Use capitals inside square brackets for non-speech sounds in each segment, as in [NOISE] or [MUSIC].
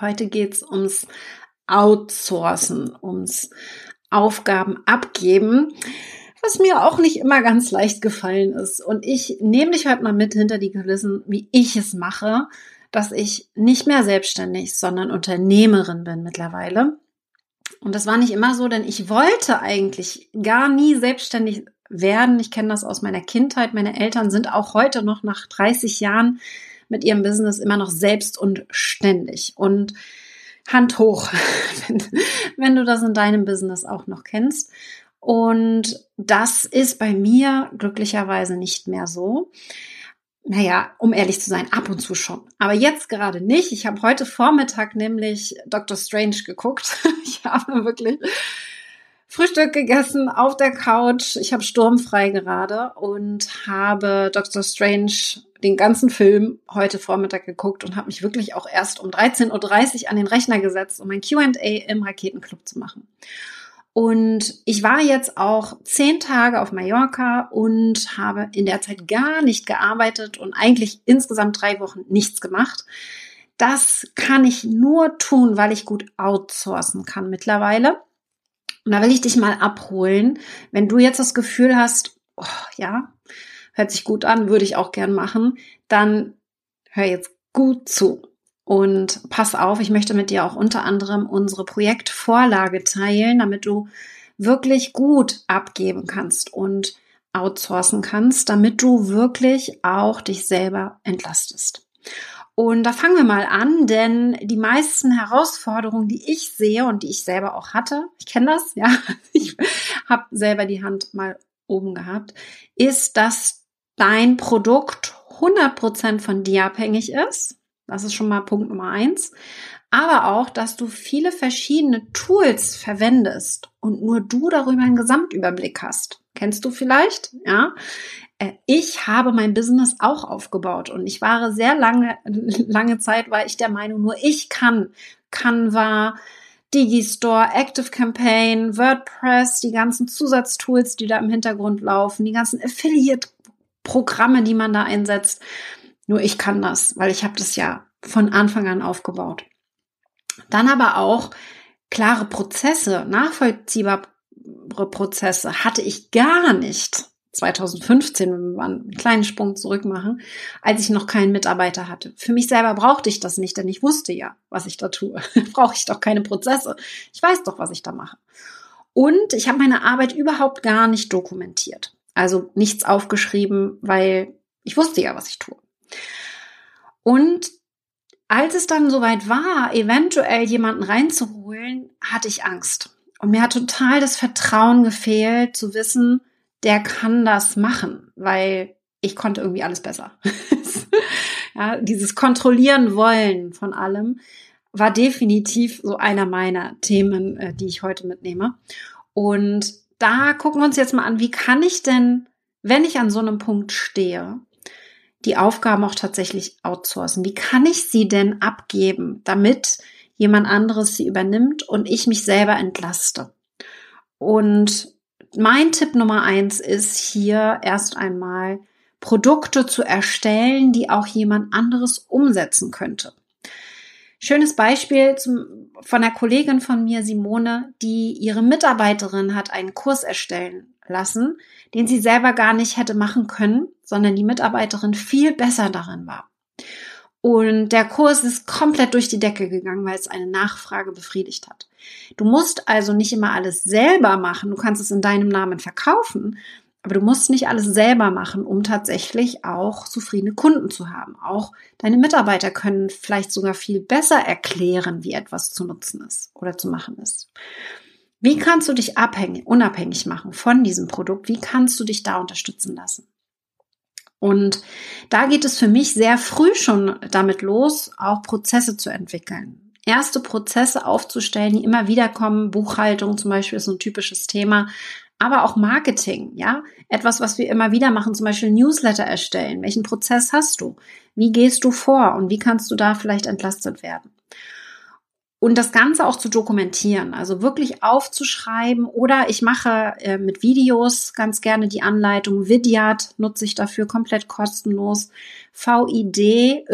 Heute geht's ums Outsourcen, ums Aufgaben abgeben, was mir auch nicht immer ganz leicht gefallen ist. Und ich nehme dich heute mal mit hinter die Kulissen, wie ich es mache, dass ich nicht mehr selbstständig, sondern Unternehmerin bin mittlerweile. Und das war nicht immer so, denn ich wollte eigentlich gar nie selbstständig werden. Ich kenne das aus meiner Kindheit. Meine Eltern sind auch heute noch nach 30 Jahren mit ihrem Business immer noch selbst und ständig. Und Hand hoch, [LAUGHS] wenn, wenn du das in deinem Business auch noch kennst. Und das ist bei mir glücklicherweise nicht mehr so. Naja, um ehrlich zu sein, ab und zu schon. Aber jetzt gerade nicht. Ich habe heute Vormittag nämlich Dr. Strange geguckt. [LAUGHS] Ich habe wirklich Frühstück gegessen auf der Couch. Ich habe sturmfrei gerade und habe Dr. Strange den ganzen Film heute Vormittag geguckt und habe mich wirklich auch erst um 13.30 Uhr an den Rechner gesetzt, um ein QA im Raketenclub zu machen. Und ich war jetzt auch zehn Tage auf Mallorca und habe in der Zeit gar nicht gearbeitet und eigentlich insgesamt drei Wochen nichts gemacht. Das kann ich nur tun, weil ich gut outsourcen kann mittlerweile. Und da will ich dich mal abholen, wenn du jetzt das Gefühl hast, oh, ja, hört sich gut an, würde ich auch gern machen, dann hör jetzt gut zu. Und pass auf, ich möchte mit dir auch unter anderem unsere Projektvorlage teilen, damit du wirklich gut abgeben kannst und outsourcen kannst, damit du wirklich auch dich selber entlastest. Und da fangen wir mal an, denn die meisten Herausforderungen, die ich sehe und die ich selber auch hatte, ich kenne das, ja, [LAUGHS] ich habe selber die Hand mal oben gehabt, ist, dass dein Produkt 100% von dir abhängig ist. Das ist schon mal Punkt Nummer eins. Aber auch, dass du viele verschiedene Tools verwendest und nur du darüber einen Gesamtüberblick hast. Kennst du vielleicht? Ja. Äh, ich habe mein Business auch aufgebaut und ich war sehr lange, [LAUGHS] lange Zeit war ich der Meinung, nur ich kann Canva, Digistore, Active Campaign, WordPress, die ganzen Zusatztools, die da im Hintergrund laufen, die ganzen Affiliate-Programme, die man da einsetzt. Nur ich kann das, weil ich habe das ja von Anfang an aufgebaut. Dann aber auch klare Prozesse, nachvollziehbare Prozesse hatte ich gar nicht. 2015, wenn wir einen kleinen Sprung zurück machen, als ich noch keinen Mitarbeiter hatte. Für mich selber brauchte ich das nicht, denn ich wusste ja, was ich da tue. [LAUGHS] Brauche ich doch keine Prozesse. Ich weiß doch, was ich da mache. Und ich habe meine Arbeit überhaupt gar nicht dokumentiert. Also nichts aufgeschrieben, weil ich wusste ja, was ich tue. Und als es dann soweit war, eventuell jemanden reinzuholen, hatte ich Angst. Und mir hat total das Vertrauen gefehlt, zu wissen, der kann das machen, weil ich konnte irgendwie alles besser. [LAUGHS] ja, dieses Kontrollieren wollen von allem war definitiv so einer meiner Themen, äh, die ich heute mitnehme. Und da gucken wir uns jetzt mal an, wie kann ich denn, wenn ich an so einem Punkt stehe, die Aufgaben auch tatsächlich outsourcen? Wie kann ich sie denn abgeben, damit jemand anderes sie übernimmt und ich mich selber entlaste? Und mein Tipp Nummer eins ist hier erst einmal Produkte zu erstellen, die auch jemand anderes umsetzen könnte. Schönes Beispiel zum, von einer Kollegin von mir, Simone, die ihre Mitarbeiterin hat einen Kurs erstellen lassen, den sie selber gar nicht hätte machen können, sondern die Mitarbeiterin viel besser darin war. Und der Kurs ist komplett durch die Decke gegangen, weil es eine Nachfrage befriedigt hat. Du musst also nicht immer alles selber machen. Du kannst es in deinem Namen verkaufen, aber du musst nicht alles selber machen, um tatsächlich auch zufriedene Kunden zu haben. Auch deine Mitarbeiter können vielleicht sogar viel besser erklären, wie etwas zu nutzen ist oder zu machen ist. Wie kannst du dich abhängig, unabhängig machen von diesem Produkt? Wie kannst du dich da unterstützen lassen? Und da geht es für mich sehr früh schon damit los, auch Prozesse zu entwickeln. Erste Prozesse aufzustellen, die immer wieder kommen. Buchhaltung zum Beispiel ist ein typisches Thema. Aber auch Marketing, ja. Etwas, was wir immer wieder machen, zum Beispiel Newsletter erstellen. Welchen Prozess hast du? Wie gehst du vor? Und wie kannst du da vielleicht entlastet werden? Und das Ganze auch zu dokumentieren, also wirklich aufzuschreiben oder ich mache äh, mit Videos ganz gerne die Anleitung. Vidyard nutze ich dafür komplett kostenlos. V-I-D-Y-A-R-D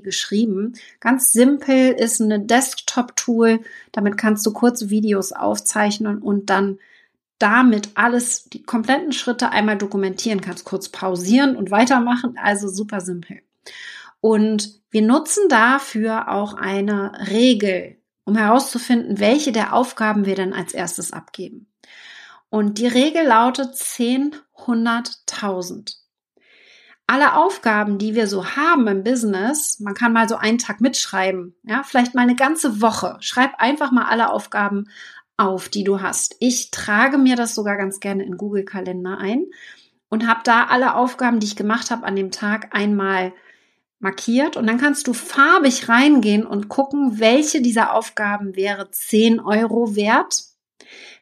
geschrieben. Ganz simpel ist eine Desktop-Tool. Damit kannst du kurze Videos aufzeichnen und dann damit alles, die kompletten Schritte einmal dokumentieren kannst, kurz pausieren und weitermachen. Also super simpel. Und wir nutzen dafür auch eine Regel, um herauszufinden, welche der Aufgaben wir denn als erstes abgeben. Und die Regel lautet 10, 100, 1000. Alle Aufgaben, die wir so haben im Business, man kann mal so einen Tag mitschreiben, ja, vielleicht mal eine ganze Woche. Schreib einfach mal alle Aufgaben auf, die du hast. Ich trage mir das sogar ganz gerne in Google Kalender ein und habe da alle Aufgaben, die ich gemacht habe an dem Tag einmal markiert und dann kannst du farbig reingehen und gucken, welche dieser Aufgaben wäre 10 Euro wert,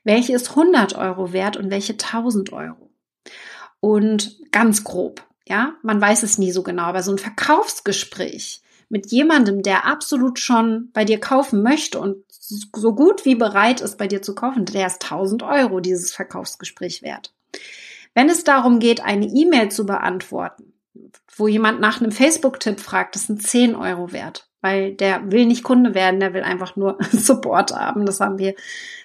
welche ist 100 Euro wert und welche 1000 Euro. Und ganz grob, ja, man weiß es nie so genau, aber so ein Verkaufsgespräch mit jemandem, der absolut schon bei dir kaufen möchte und so gut wie bereit ist, bei dir zu kaufen, der ist 1000 Euro dieses Verkaufsgespräch wert. Wenn es darum geht, eine E-Mail zu beantworten, wo jemand nach einem Facebook-Tipp fragt, das sind 10 Euro wert, weil der will nicht Kunde werden, der will einfach nur [LAUGHS] Support haben. Das haben wir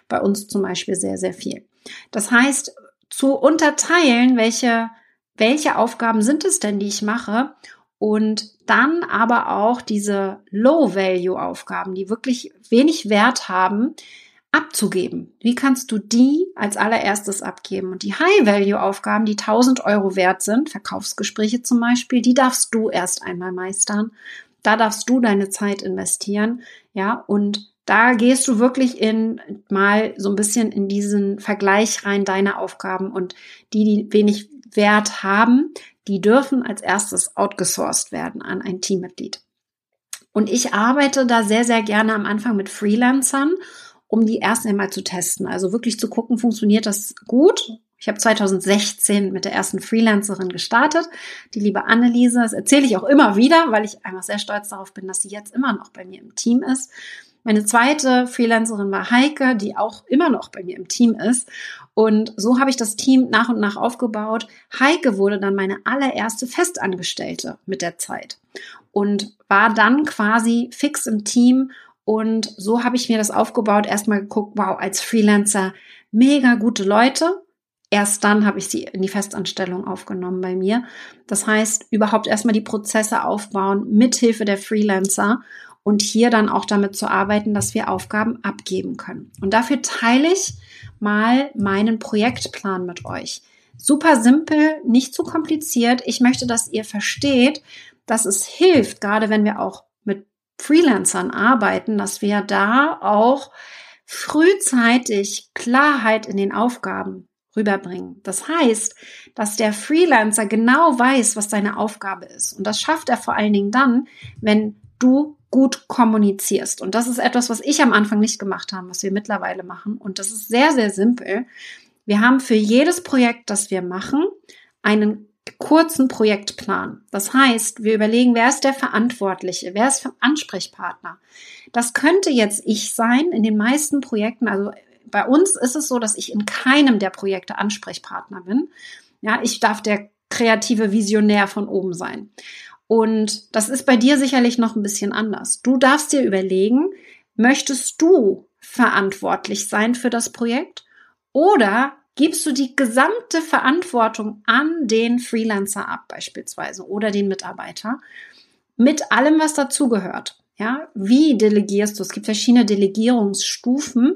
bei uns zum Beispiel sehr, sehr viel. Das heißt, zu unterteilen, welche, welche Aufgaben sind es denn, die ich mache und dann aber auch diese Low-Value-Aufgaben, die wirklich wenig Wert haben, abzugeben. Wie kannst du die als allererstes abgeben? Und die High-Value-Aufgaben, die 1000 Euro wert sind, Verkaufsgespräche zum Beispiel, die darfst du erst einmal meistern. Da darfst du deine Zeit investieren, ja, und da gehst du wirklich in mal so ein bisschen in diesen Vergleich rein deiner Aufgaben und die, die wenig Wert haben, die dürfen als erstes outgesourced werden an ein Teammitglied. Und ich arbeite da sehr, sehr gerne am Anfang mit Freelancern um die erst einmal zu testen. Also wirklich zu gucken, funktioniert das gut? Ich habe 2016 mit der ersten Freelancerin gestartet, die liebe Anneliese. Das erzähle ich auch immer wieder, weil ich einfach sehr stolz darauf bin, dass sie jetzt immer noch bei mir im Team ist. Meine zweite Freelancerin war Heike, die auch immer noch bei mir im Team ist. Und so habe ich das Team nach und nach aufgebaut. Heike wurde dann meine allererste Festangestellte mit der Zeit und war dann quasi fix im Team und so habe ich mir das aufgebaut. Erstmal geguckt, wow, als Freelancer mega gute Leute. Erst dann habe ich sie in die Festanstellung aufgenommen bei mir. Das heißt, überhaupt erstmal die Prozesse aufbauen mithilfe der Freelancer und hier dann auch damit zu arbeiten, dass wir Aufgaben abgeben können. Und dafür teile ich mal meinen Projektplan mit euch. Super simpel, nicht zu kompliziert. Ich möchte, dass ihr versteht, dass es hilft, gerade wenn wir auch Freelancern arbeiten, dass wir da auch frühzeitig Klarheit in den Aufgaben rüberbringen. Das heißt, dass der Freelancer genau weiß, was seine Aufgabe ist. Und das schafft er vor allen Dingen dann, wenn du gut kommunizierst. Und das ist etwas, was ich am Anfang nicht gemacht habe, was wir mittlerweile machen. Und das ist sehr, sehr simpel. Wir haben für jedes Projekt, das wir machen, einen kurzen Projektplan. Das heißt, wir überlegen, wer ist der Verantwortliche, wer ist Ansprechpartner. Das könnte jetzt ich sein in den meisten Projekten. Also bei uns ist es so, dass ich in keinem der Projekte Ansprechpartner bin. Ja, ich darf der kreative Visionär von oben sein. Und das ist bei dir sicherlich noch ein bisschen anders. Du darfst dir überlegen, möchtest du verantwortlich sein für das Projekt oder gibst du die gesamte Verantwortung an den Freelancer ab, beispielsweise, oder den Mitarbeiter, mit allem, was dazugehört. Ja, wie delegierst du? Es gibt verschiedene Delegierungsstufen.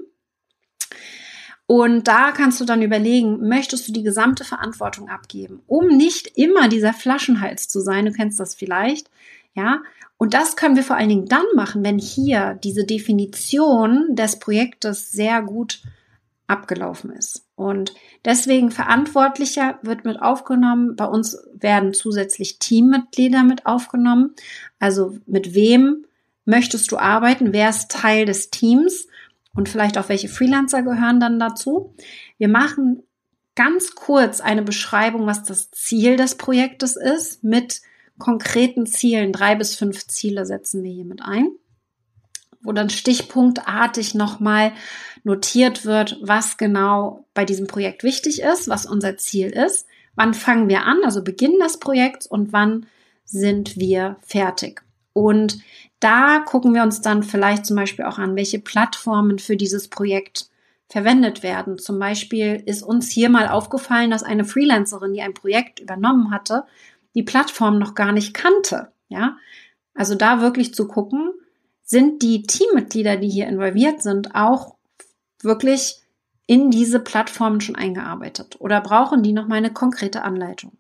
Und da kannst du dann überlegen, möchtest du die gesamte Verantwortung abgeben, um nicht immer dieser Flaschenhals zu sein. Du kennst das vielleicht. Ja, und das können wir vor allen Dingen dann machen, wenn hier diese Definition des Projektes sehr gut abgelaufen ist. Und deswegen Verantwortlicher wird mit aufgenommen. Bei uns werden zusätzlich Teammitglieder mit aufgenommen. Also mit wem möchtest du arbeiten? Wer ist Teil des Teams? Und vielleicht auch welche Freelancer gehören dann dazu? Wir machen ganz kurz eine Beschreibung, was das Ziel des Projektes ist, mit konkreten Zielen. Drei bis fünf Ziele setzen wir hier mit ein. Wo dann stichpunktartig nochmal notiert wird, was genau bei diesem Projekt wichtig ist, was unser Ziel ist, wann fangen wir an, also Beginn des Projekts und wann sind wir fertig. Und da gucken wir uns dann vielleicht zum Beispiel auch an, welche Plattformen für dieses Projekt verwendet werden. Zum Beispiel ist uns hier mal aufgefallen, dass eine Freelancerin, die ein Projekt übernommen hatte, die Plattform noch gar nicht kannte. Ja, also da wirklich zu gucken, sind die Teammitglieder, die hier involviert sind, auch wirklich in diese Plattformen schon eingearbeitet oder brauchen die noch mal eine konkrete Anleitung?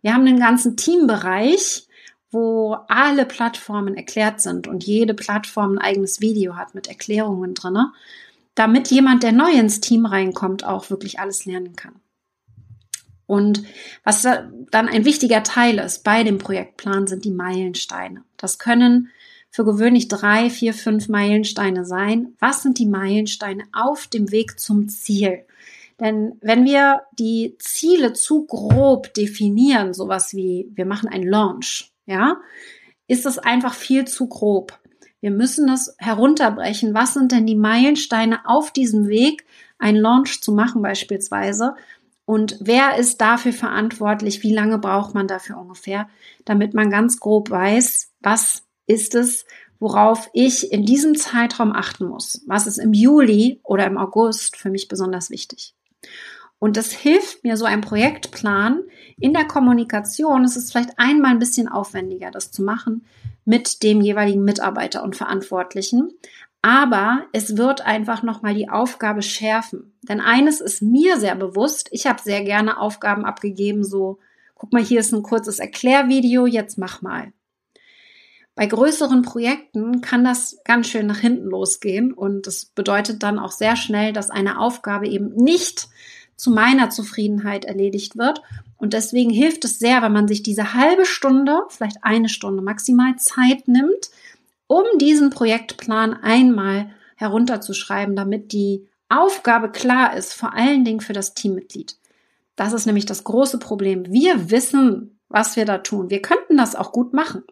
Wir haben einen ganzen Teambereich, wo alle Plattformen erklärt sind und jede Plattform ein eigenes Video hat mit Erklärungen drinne, damit jemand, der neu ins Team reinkommt, auch wirklich alles lernen kann. Und was dann ein wichtiger Teil ist bei dem Projektplan, sind die Meilensteine. Das können für gewöhnlich drei, vier, fünf Meilensteine sein. Was sind die Meilensteine auf dem Weg zum Ziel? Denn wenn wir die Ziele zu grob definieren, sowas wie wir machen einen Launch, ja, ist das einfach viel zu grob. Wir müssen das herunterbrechen. Was sind denn die Meilensteine auf diesem Weg, einen Launch zu machen beispielsweise? Und wer ist dafür verantwortlich? Wie lange braucht man dafür ungefähr, damit man ganz grob weiß, was ist es, worauf ich in diesem Zeitraum achten muss? Was ist im Juli oder im August für mich besonders wichtig? Und das hilft mir, so ein Projektplan in der Kommunikation. Es ist vielleicht einmal ein bisschen aufwendiger, das zu machen mit dem jeweiligen Mitarbeiter und Verantwortlichen. Aber es wird einfach nochmal die Aufgabe schärfen. Denn eines ist mir sehr bewusst. Ich habe sehr gerne Aufgaben abgegeben, so, guck mal, hier ist ein kurzes Erklärvideo, jetzt mach mal. Bei größeren Projekten kann das ganz schön nach hinten losgehen und das bedeutet dann auch sehr schnell, dass eine Aufgabe eben nicht zu meiner Zufriedenheit erledigt wird. Und deswegen hilft es sehr, wenn man sich diese halbe Stunde, vielleicht eine Stunde maximal Zeit nimmt, um diesen Projektplan einmal herunterzuschreiben, damit die Aufgabe klar ist, vor allen Dingen für das Teammitglied. Das ist nämlich das große Problem. Wir wissen, was wir da tun. Wir könnten das auch gut machen.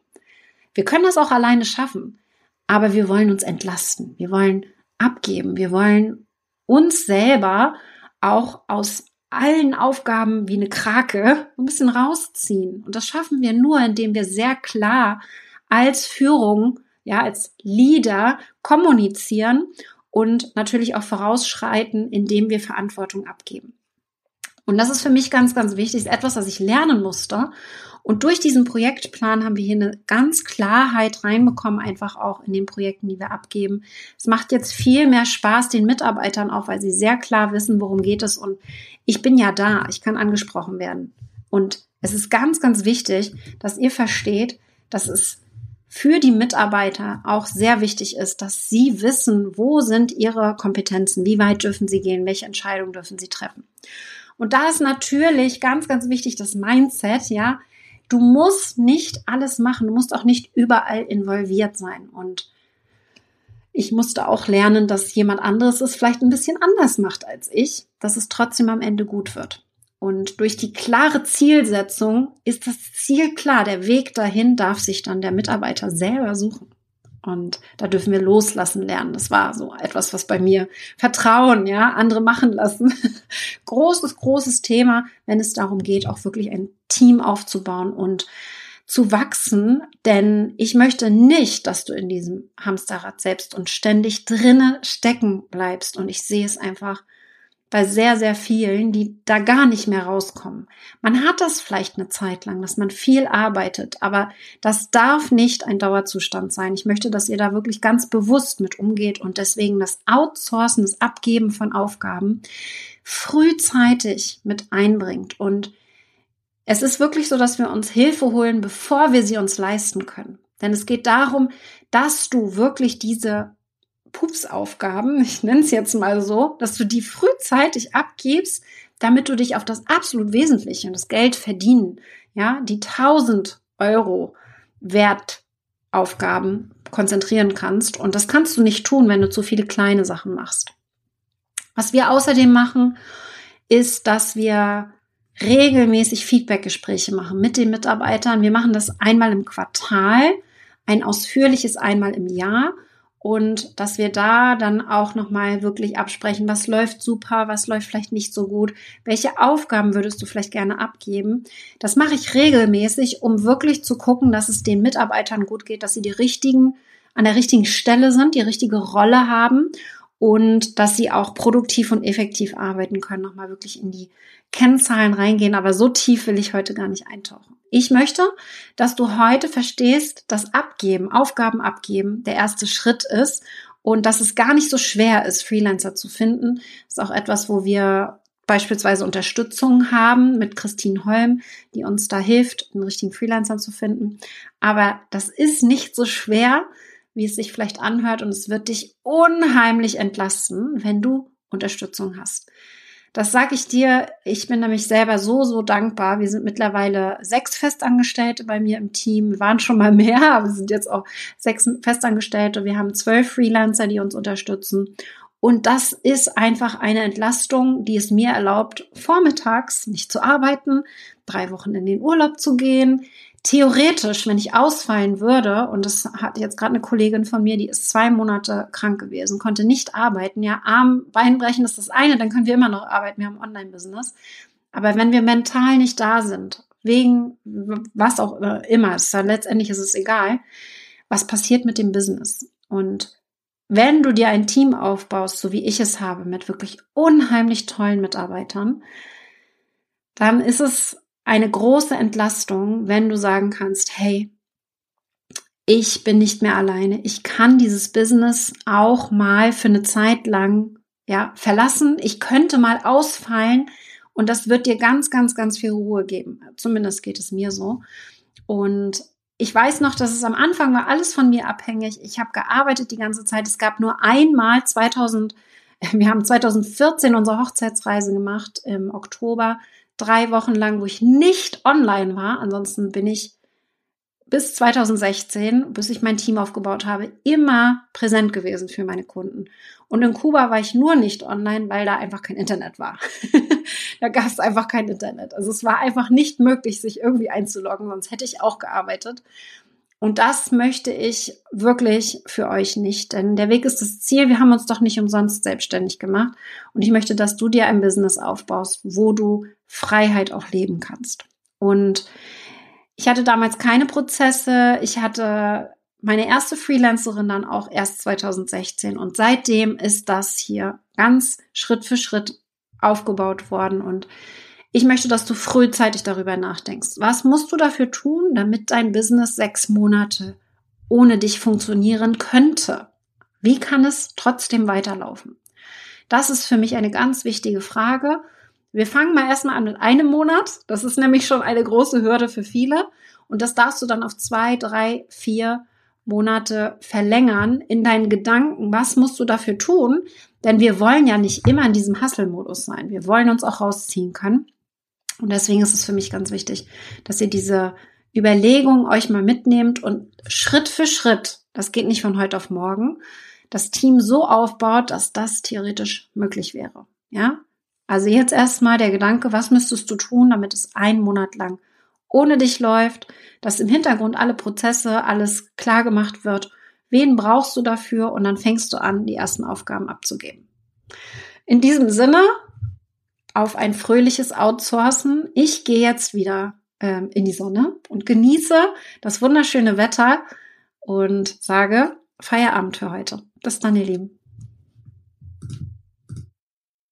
Wir können das auch alleine schaffen. Aber wir wollen uns entlasten. Wir wollen abgeben. Wir wollen uns selber auch aus allen Aufgaben wie eine Krake ein bisschen rausziehen. Und das schaffen wir nur, indem wir sehr klar als Führung, ja, als Leader kommunizieren und natürlich auch vorausschreiten, indem wir Verantwortung abgeben. Und das ist für mich ganz, ganz wichtig, ist etwas, was ich lernen musste. Und durch diesen Projektplan haben wir hier eine ganz Klarheit reinbekommen, einfach auch in den Projekten, die wir abgeben. Es macht jetzt viel mehr Spaß den Mitarbeitern auch, weil sie sehr klar wissen, worum geht es. Und ich bin ja da, ich kann angesprochen werden. Und es ist ganz, ganz wichtig, dass ihr versteht, dass es für die Mitarbeiter auch sehr wichtig ist, dass sie wissen, wo sind ihre Kompetenzen, wie weit dürfen sie gehen, welche Entscheidungen dürfen sie treffen. Und da ist natürlich ganz, ganz wichtig das Mindset, ja. Du musst nicht alles machen, du musst auch nicht überall involviert sein. Und ich musste auch lernen, dass jemand anderes es vielleicht ein bisschen anders macht als ich, dass es trotzdem am Ende gut wird. Und durch die klare Zielsetzung ist das Ziel klar. Der Weg dahin darf sich dann der Mitarbeiter selber suchen. Und da dürfen wir loslassen lernen. Das war so etwas, was bei mir Vertrauen, ja, andere machen lassen. [LAUGHS] großes, großes Thema, wenn es darum geht, auch wirklich ein Team aufzubauen und zu wachsen, denn ich möchte nicht, dass du in diesem Hamsterrad selbst und ständig drinne stecken bleibst. Und ich sehe es einfach bei sehr, sehr vielen, die da gar nicht mehr rauskommen. Man hat das vielleicht eine Zeit lang, dass man viel arbeitet, aber das darf nicht ein Dauerzustand sein. Ich möchte, dass ihr da wirklich ganz bewusst mit umgeht und deswegen das Outsourcen, das Abgeben von Aufgaben frühzeitig mit einbringt. Und es ist wirklich so, dass wir uns Hilfe holen, bevor wir sie uns leisten können. Denn es geht darum, dass du wirklich diese Pupsaufgaben, [LAUGHS] ich nenne es jetzt mal so, dass du die frühzeitig abgibst, damit du dich auf das absolut Wesentliche und das Geld verdienen, ja, die 1000 Euro Wertaufgaben konzentrieren kannst. Und das kannst du nicht tun, wenn du zu viele kleine Sachen machst. Was wir außerdem machen, ist, dass wir regelmäßig Feedbackgespräche machen mit den Mitarbeitern. Wir machen das einmal im Quartal, ein ausführliches einmal im Jahr und dass wir da dann auch nochmal wirklich absprechen, was läuft super, was läuft vielleicht nicht so gut, welche Aufgaben würdest du vielleicht gerne abgeben. Das mache ich regelmäßig, um wirklich zu gucken, dass es den Mitarbeitern gut geht, dass sie die richtigen, an der richtigen Stelle sind, die richtige Rolle haben und dass sie auch produktiv und effektiv arbeiten können, nochmal wirklich in die Kennzahlen reingehen. Aber so tief will ich heute gar nicht eintauchen. Ich möchte, dass du heute verstehst, dass Abgeben, Aufgaben abgeben, der erste Schritt ist und dass es gar nicht so schwer ist, Freelancer zu finden. Das ist auch etwas, wo wir beispielsweise Unterstützung haben mit Christine Holm, die uns da hilft, einen richtigen Freelancer zu finden. Aber das ist nicht so schwer, wie es sich vielleicht anhört und es wird dich unheimlich entlasten, wenn du Unterstützung hast. Das sage ich dir. Ich bin nämlich selber so, so dankbar. Wir sind mittlerweile sechs Festangestellte bei mir im Team. Wir waren schon mal mehr, [LAUGHS] aber wir sind jetzt auch sechs Festangestellte. Wir haben zwölf Freelancer, die uns unterstützen. Und das ist einfach eine Entlastung, die es mir erlaubt, vormittags nicht zu arbeiten, drei Wochen in den Urlaub zu gehen, theoretisch, wenn ich ausfallen würde, und das hat jetzt gerade eine Kollegin von mir, die ist zwei Monate krank gewesen, konnte nicht arbeiten, ja, Arm, Beinbrechen ist das eine, dann können wir immer noch arbeiten, wir haben Online-Business. Aber wenn wir mental nicht da sind, wegen was auch immer, ist letztendlich ist es egal, was passiert mit dem Business? Und wenn du dir ein Team aufbaust, so wie ich es habe, mit wirklich unheimlich tollen Mitarbeitern, dann ist es eine große Entlastung, wenn du sagen kannst, hey, ich bin nicht mehr alleine. Ich kann dieses Business auch mal für eine Zeit lang ja, verlassen. Ich könnte mal ausfallen und das wird dir ganz, ganz, ganz viel Ruhe geben. Zumindest geht es mir so. Und ich weiß noch, dass es am Anfang war alles von mir abhängig. Ich habe gearbeitet die ganze Zeit. Es gab nur einmal 2000, [LAUGHS] wir haben 2014 unsere Hochzeitsreise gemacht im Oktober drei Wochen lang, wo ich nicht online war. Ansonsten bin ich bis 2016, bis ich mein Team aufgebaut habe, immer präsent gewesen für meine Kunden. Und in Kuba war ich nur nicht online, weil da einfach kein Internet war. [LAUGHS] da gab es einfach kein Internet. Also es war einfach nicht möglich, sich irgendwie einzuloggen, sonst hätte ich auch gearbeitet. Und das möchte ich wirklich für euch nicht, denn der Weg ist das Ziel. Wir haben uns doch nicht umsonst selbstständig gemacht. Und ich möchte, dass du dir ein Business aufbaust, wo du Freiheit auch leben kannst. Und ich hatte damals keine Prozesse. Ich hatte meine erste Freelancerin dann auch erst 2016. Und seitdem ist das hier ganz Schritt für Schritt aufgebaut worden. Und ich möchte, dass du frühzeitig darüber nachdenkst. Was musst du dafür tun, damit dein Business sechs Monate ohne dich funktionieren könnte? Wie kann es trotzdem weiterlaufen? Das ist für mich eine ganz wichtige Frage. Wir fangen mal erstmal an mit einem Monat. Das ist nämlich schon eine große Hürde für viele. Und das darfst du dann auf zwei, drei, vier Monate verlängern in deinen Gedanken. Was musst du dafür tun? Denn wir wollen ja nicht immer in diesem Hustle-Modus sein. Wir wollen uns auch rausziehen können. Und deswegen ist es für mich ganz wichtig, dass ihr diese Überlegung euch mal mitnehmt und Schritt für Schritt, das geht nicht von heute auf morgen, das Team so aufbaut, dass das theoretisch möglich wäre. Ja? Also jetzt erstmal der Gedanke, was müsstest du tun, damit es einen Monat lang ohne dich läuft, dass im Hintergrund alle Prozesse, alles klar gemacht wird. Wen brauchst du dafür? Und dann fängst du an, die ersten Aufgaben abzugeben. In diesem Sinne, auf ein fröhliches Outsourcen. Ich gehe jetzt wieder ähm, in die Sonne und genieße das wunderschöne Wetter und sage Feierabend für heute. Bis dann, ihr Lieben.